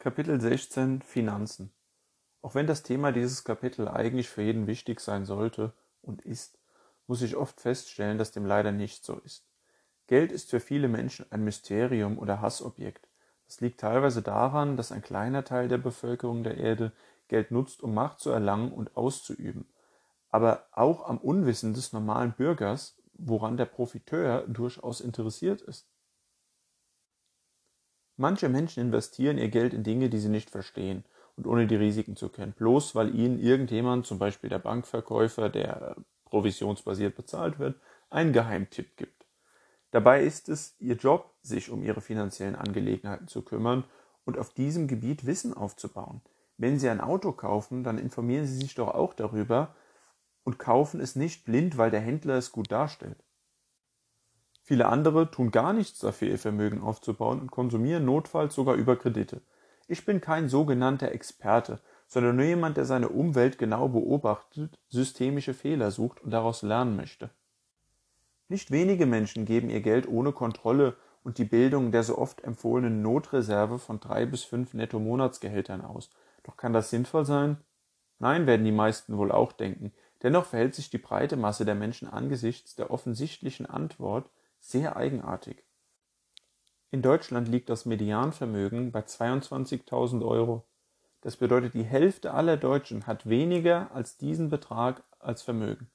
Kapitel 16 Finanzen Auch wenn das Thema dieses Kapitel eigentlich für jeden wichtig sein sollte und ist, muss ich oft feststellen, dass dem leider nicht so ist. Geld ist für viele Menschen ein Mysterium oder Hassobjekt. Das liegt teilweise daran, dass ein kleiner Teil der Bevölkerung der Erde Geld nutzt, um Macht zu erlangen und auszuüben. Aber auch am Unwissen des normalen Bürgers, woran der Profiteur durchaus interessiert ist. Manche Menschen investieren ihr Geld in Dinge, die sie nicht verstehen und ohne die Risiken zu kennen, bloß weil ihnen irgendjemand, zum Beispiel der Bankverkäufer, der provisionsbasiert bezahlt wird, einen Geheimtipp gibt. Dabei ist es ihr Job, sich um ihre finanziellen Angelegenheiten zu kümmern und auf diesem Gebiet Wissen aufzubauen. Wenn Sie ein Auto kaufen, dann informieren Sie sich doch auch darüber und kaufen es nicht blind, weil der Händler es gut darstellt. Viele andere tun gar nichts dafür, ihr Vermögen aufzubauen und konsumieren notfalls sogar über Kredite. Ich bin kein sogenannter Experte, sondern nur jemand, der seine Umwelt genau beobachtet, systemische Fehler sucht und daraus lernen möchte. Nicht wenige Menschen geben ihr Geld ohne Kontrolle und die Bildung der so oft empfohlenen Notreserve von drei bis fünf Netto-Monatsgehältern aus. Doch kann das sinnvoll sein? Nein, werden die meisten wohl auch denken. Dennoch verhält sich die breite Masse der Menschen angesichts der offensichtlichen Antwort sehr eigenartig. In Deutschland liegt das Medianvermögen bei 22.000 Euro. Das bedeutet, die Hälfte aller Deutschen hat weniger als diesen Betrag als Vermögen.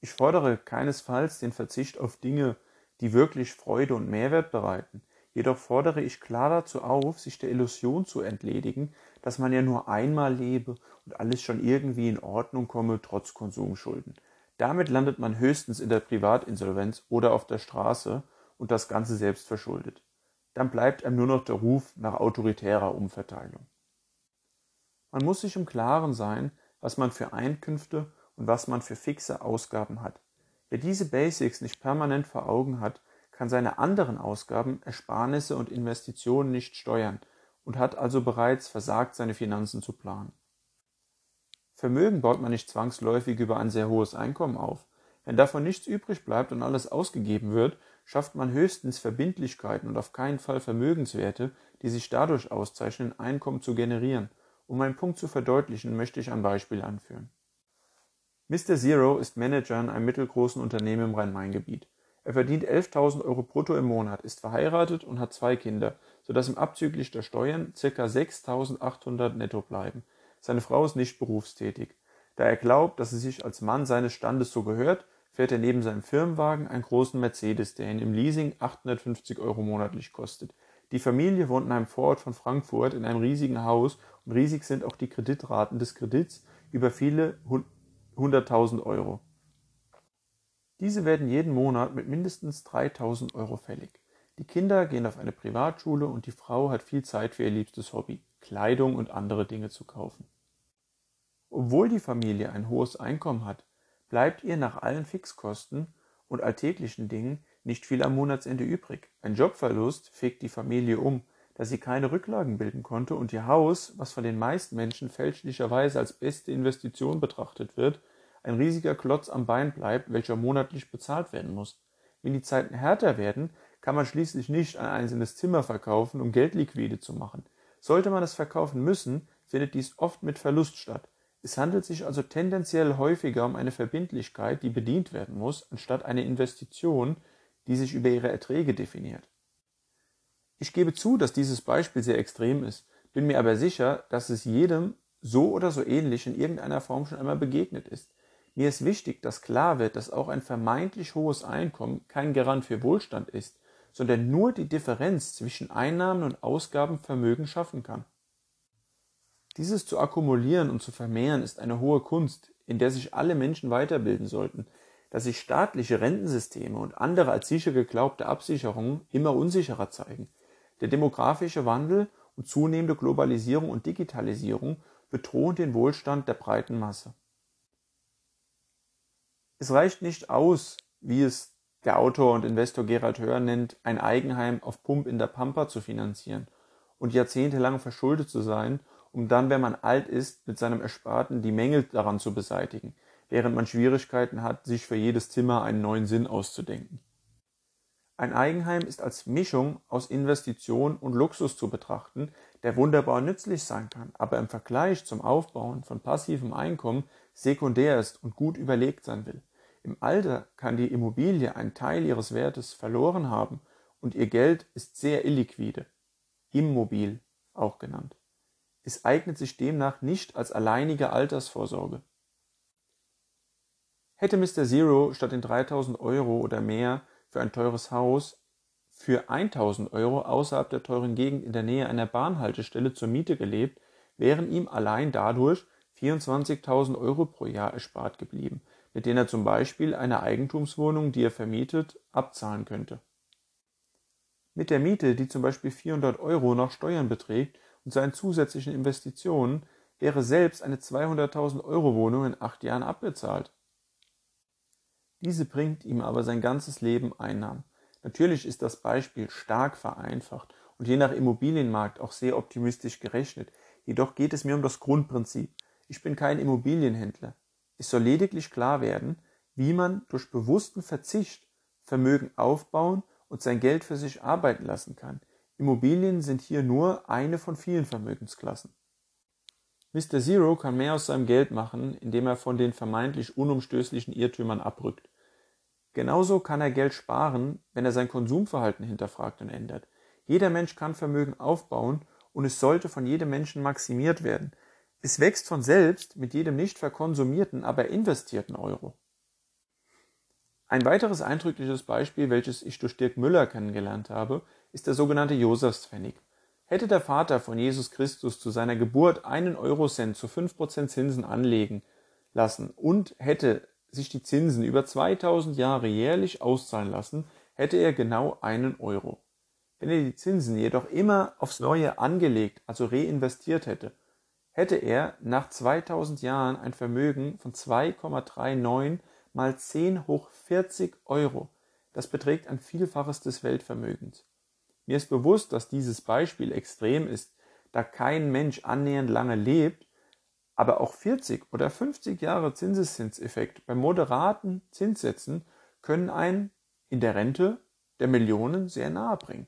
Ich fordere keinesfalls den Verzicht auf Dinge, die wirklich Freude und Mehrwert bereiten. Jedoch fordere ich klar dazu auf, sich der Illusion zu entledigen, dass man ja nur einmal lebe und alles schon irgendwie in Ordnung komme, trotz Konsumschulden. Damit landet man höchstens in der Privatinsolvenz oder auf der Straße und das Ganze selbst verschuldet. Dann bleibt einem nur noch der Ruf nach autoritärer Umverteilung. Man muss sich im Klaren sein, was man für Einkünfte und was man für fixe Ausgaben hat. Wer diese Basics nicht permanent vor Augen hat, kann seine anderen Ausgaben, Ersparnisse und Investitionen nicht steuern und hat also bereits versagt, seine Finanzen zu planen. Vermögen baut man nicht zwangsläufig über ein sehr hohes Einkommen auf. Wenn davon nichts übrig bleibt und alles ausgegeben wird, schafft man höchstens Verbindlichkeiten und auf keinen Fall Vermögenswerte, die sich dadurch auszeichnen, Einkommen zu generieren. Um meinen Punkt zu verdeutlichen, möchte ich ein Beispiel anführen. Mr. Zero ist Manager in einem mittelgroßen Unternehmen im Rhein-Main-Gebiet. Er verdient 11.000 Euro brutto im Monat, ist verheiratet und hat zwei Kinder, sodass ihm abzüglich der Steuern ca. 6.800 netto bleiben. Seine Frau ist nicht berufstätig. Da er glaubt, dass sie sich als Mann seines Standes so gehört, fährt er neben seinem Firmenwagen einen großen Mercedes, der ihn im Leasing 850 Euro monatlich kostet. Die Familie wohnt in einem Vorort von Frankfurt in einem riesigen Haus und riesig sind auch die Kreditraten des Kredits über viele hunderttausend Euro. Diese werden jeden Monat mit mindestens 3000 Euro fällig. Die Kinder gehen auf eine Privatschule und die Frau hat viel Zeit für ihr liebstes Hobby, Kleidung und andere Dinge zu kaufen. Obwohl die Familie ein hohes Einkommen hat, bleibt ihr nach allen Fixkosten und alltäglichen Dingen nicht viel am Monatsende übrig. Ein Jobverlust fegt die Familie um, da sie keine Rücklagen bilden konnte und ihr Haus, was von den meisten Menschen fälschlicherweise als beste Investition betrachtet wird, ein riesiger Klotz am Bein bleibt, welcher monatlich bezahlt werden muss. Wenn die Zeiten härter werden, kann man schließlich nicht ein einzelnes Zimmer verkaufen, um Geld liquide zu machen. Sollte man es verkaufen müssen, findet dies oft mit Verlust statt. Es handelt sich also tendenziell häufiger um eine Verbindlichkeit, die bedient werden muss, anstatt eine Investition, die sich über ihre Erträge definiert. Ich gebe zu, dass dieses Beispiel sehr extrem ist, bin mir aber sicher, dass es jedem so oder so ähnlich in irgendeiner Form schon einmal begegnet ist. Mir ist wichtig, dass klar wird, dass auch ein vermeintlich hohes Einkommen kein Garant für Wohlstand ist, sondern nur die Differenz zwischen Einnahmen und Ausgaben Vermögen schaffen kann. Dieses zu akkumulieren und zu vermehren ist eine hohe Kunst, in der sich alle Menschen weiterbilden sollten, dass sich staatliche Rentensysteme und andere als sicher geglaubte Absicherungen immer unsicherer zeigen. Der demografische Wandel und zunehmende Globalisierung und Digitalisierung bedrohen den Wohlstand der breiten Masse. Es reicht nicht aus, wie es der Autor und Investor Gerhard Hör nennt, ein Eigenheim auf Pump in der Pampa zu finanzieren und jahrzehntelang verschuldet zu sein, um dann, wenn man alt ist, mit seinem Ersparten die Mängel daran zu beseitigen, während man Schwierigkeiten hat, sich für jedes Zimmer einen neuen Sinn auszudenken. Ein Eigenheim ist als Mischung aus Investition und Luxus zu betrachten, der wunderbar nützlich sein kann, aber im Vergleich zum Aufbauen von passivem Einkommen sekundär ist und gut überlegt sein will. Im Alter kann die Immobilie einen Teil ihres Wertes verloren haben und ihr Geld ist sehr illiquide, immobil auch genannt. Es eignet sich demnach nicht als alleinige Altersvorsorge. Hätte Mr. Zero statt den 3000 Euro oder mehr für ein teures Haus für 1000 Euro außerhalb der teuren Gegend in der Nähe einer Bahnhaltestelle zur Miete gelebt, wären ihm allein dadurch 24.000 Euro pro Jahr erspart geblieben, mit denen er zum Beispiel eine Eigentumswohnung, die er vermietet, abzahlen könnte. Mit der Miete, die zum Beispiel 400 Euro nach Steuern beträgt und seinen zusätzlichen Investitionen, wäre selbst eine 200.000 Euro Wohnung in acht Jahren abbezahlt. Diese bringt ihm aber sein ganzes Leben Einnahmen. Natürlich ist das Beispiel stark vereinfacht und je nach Immobilienmarkt auch sehr optimistisch gerechnet. Jedoch geht es mir um das Grundprinzip. Ich bin kein Immobilienhändler. Es soll lediglich klar werden, wie man durch bewussten Verzicht Vermögen aufbauen und sein Geld für sich arbeiten lassen kann. Immobilien sind hier nur eine von vielen Vermögensklassen. Mr. Zero kann mehr aus seinem Geld machen, indem er von den vermeintlich unumstößlichen Irrtümern abrückt. Genauso kann er Geld sparen, wenn er sein Konsumverhalten hinterfragt und ändert. Jeder Mensch kann Vermögen aufbauen und es sollte von jedem Menschen maximiert werden. Es wächst von selbst mit jedem nicht verkonsumierten, aber investierten Euro. Ein weiteres eindrückliches Beispiel, welches ich durch Dirk Müller kennengelernt habe, ist der sogenannte Josefspfennig. Hätte der Vater von Jesus Christus zu seiner Geburt einen Eurocent zu 5% Zinsen anlegen lassen und hätte sich die Zinsen über 2000 Jahre jährlich auszahlen lassen, hätte er genau einen Euro. Wenn er die Zinsen jedoch immer aufs Neue angelegt, also reinvestiert hätte, hätte er nach 2000 Jahren ein Vermögen von 2,39 mal 10 hoch 40 Euro. Das beträgt ein Vielfaches des Weltvermögens. Mir ist bewusst, dass dieses Beispiel extrem ist, da kein Mensch annähernd lange lebt, aber auch 40 oder 50 Jahre Zinseszinseffekt bei moderaten Zinssätzen können einen in der Rente der Millionen sehr nahe bringen.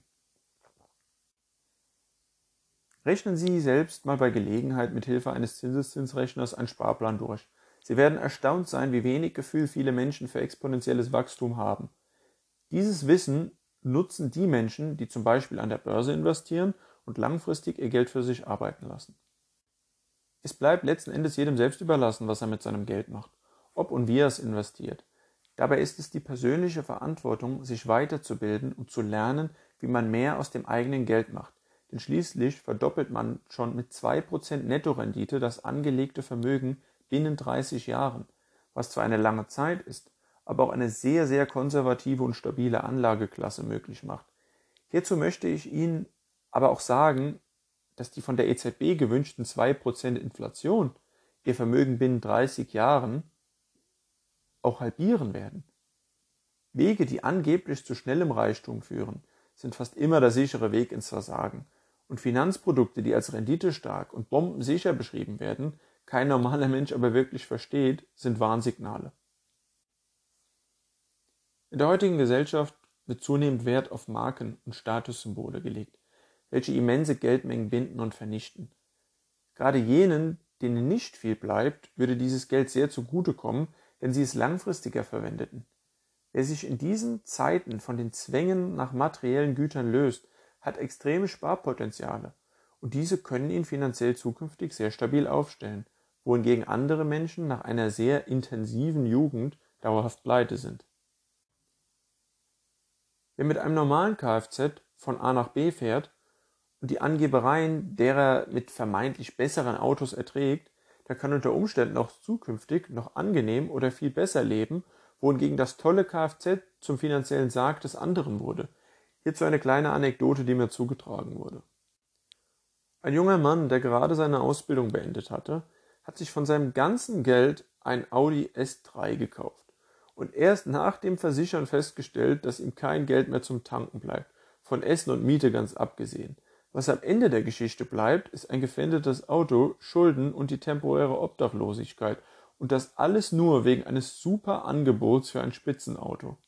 Rechnen Sie selbst mal bei Gelegenheit mit Hilfe eines Zinseszinsrechners einen Sparplan durch. Sie werden erstaunt sein, wie wenig Gefühl viele Menschen für exponentielles Wachstum haben. Dieses Wissen nutzen die Menschen, die zum Beispiel an der Börse investieren und langfristig ihr Geld für sich arbeiten lassen. Es bleibt letzten Endes jedem selbst überlassen, was er mit seinem Geld macht, ob und wie er es investiert. Dabei ist es die persönliche Verantwortung, sich weiterzubilden und zu lernen, wie man mehr aus dem eigenen Geld macht. Denn schließlich verdoppelt man schon mit 2% Nettorendite das angelegte Vermögen binnen 30 Jahren, was zwar eine lange Zeit ist, aber auch eine sehr, sehr konservative und stabile Anlageklasse möglich macht. Hierzu möchte ich Ihnen aber auch sagen, dass die von der EZB gewünschten 2% Inflation ihr Vermögen binnen 30 Jahren auch halbieren werden. Wege, die angeblich zu schnellem Reichtum führen, sind fast immer der sichere Weg ins Versagen. Und Finanzprodukte, die als renditestark und bombensicher beschrieben werden, kein normaler Mensch aber wirklich versteht, sind Warnsignale. In der heutigen Gesellschaft wird zunehmend Wert auf Marken und Statussymbole gelegt, welche immense Geldmengen binden und vernichten. Gerade jenen, denen nicht viel bleibt, würde dieses Geld sehr zugutekommen, wenn sie es langfristiger verwendeten. Wer sich in diesen Zeiten von den Zwängen nach materiellen Gütern löst, hat extreme Sparpotenziale und diese können ihn finanziell zukünftig sehr stabil aufstellen, wohingegen andere Menschen nach einer sehr intensiven Jugend dauerhaft pleite sind. Wer mit einem normalen Kfz von A nach B fährt und die Angebereien derer mit vermeintlich besseren Autos erträgt, der kann unter Umständen auch zukünftig noch angenehm oder viel besser leben, wohingegen das tolle Kfz zum finanziellen Sarg des anderen wurde. Hierzu eine kleine Anekdote, die mir zugetragen wurde. Ein junger Mann, der gerade seine Ausbildung beendet hatte, hat sich von seinem ganzen Geld ein Audi S3 gekauft und erst nach dem Versichern festgestellt, dass ihm kein Geld mehr zum Tanken bleibt, von Essen und Miete ganz abgesehen. Was am Ende der Geschichte bleibt, ist ein gefändetes Auto, Schulden und die temporäre Obdachlosigkeit. Und das alles nur wegen eines super Angebots für ein Spitzenauto.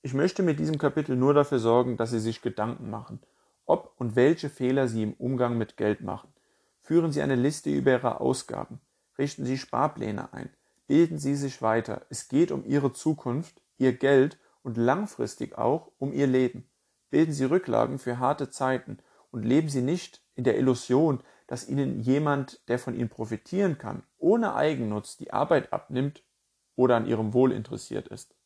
Ich möchte mit diesem Kapitel nur dafür sorgen, dass Sie sich Gedanken machen, ob und welche Fehler Sie im Umgang mit Geld machen. Führen Sie eine Liste über Ihre Ausgaben. Richten Sie Sparpläne ein. Bilden Sie sich weiter. Es geht um Ihre Zukunft, Ihr Geld und langfristig auch um Ihr Leben. Bilden Sie Rücklagen für harte Zeiten und leben Sie nicht in der Illusion, dass Ihnen jemand, der von Ihnen profitieren kann, ohne Eigennutz die Arbeit abnimmt oder an Ihrem Wohl interessiert ist.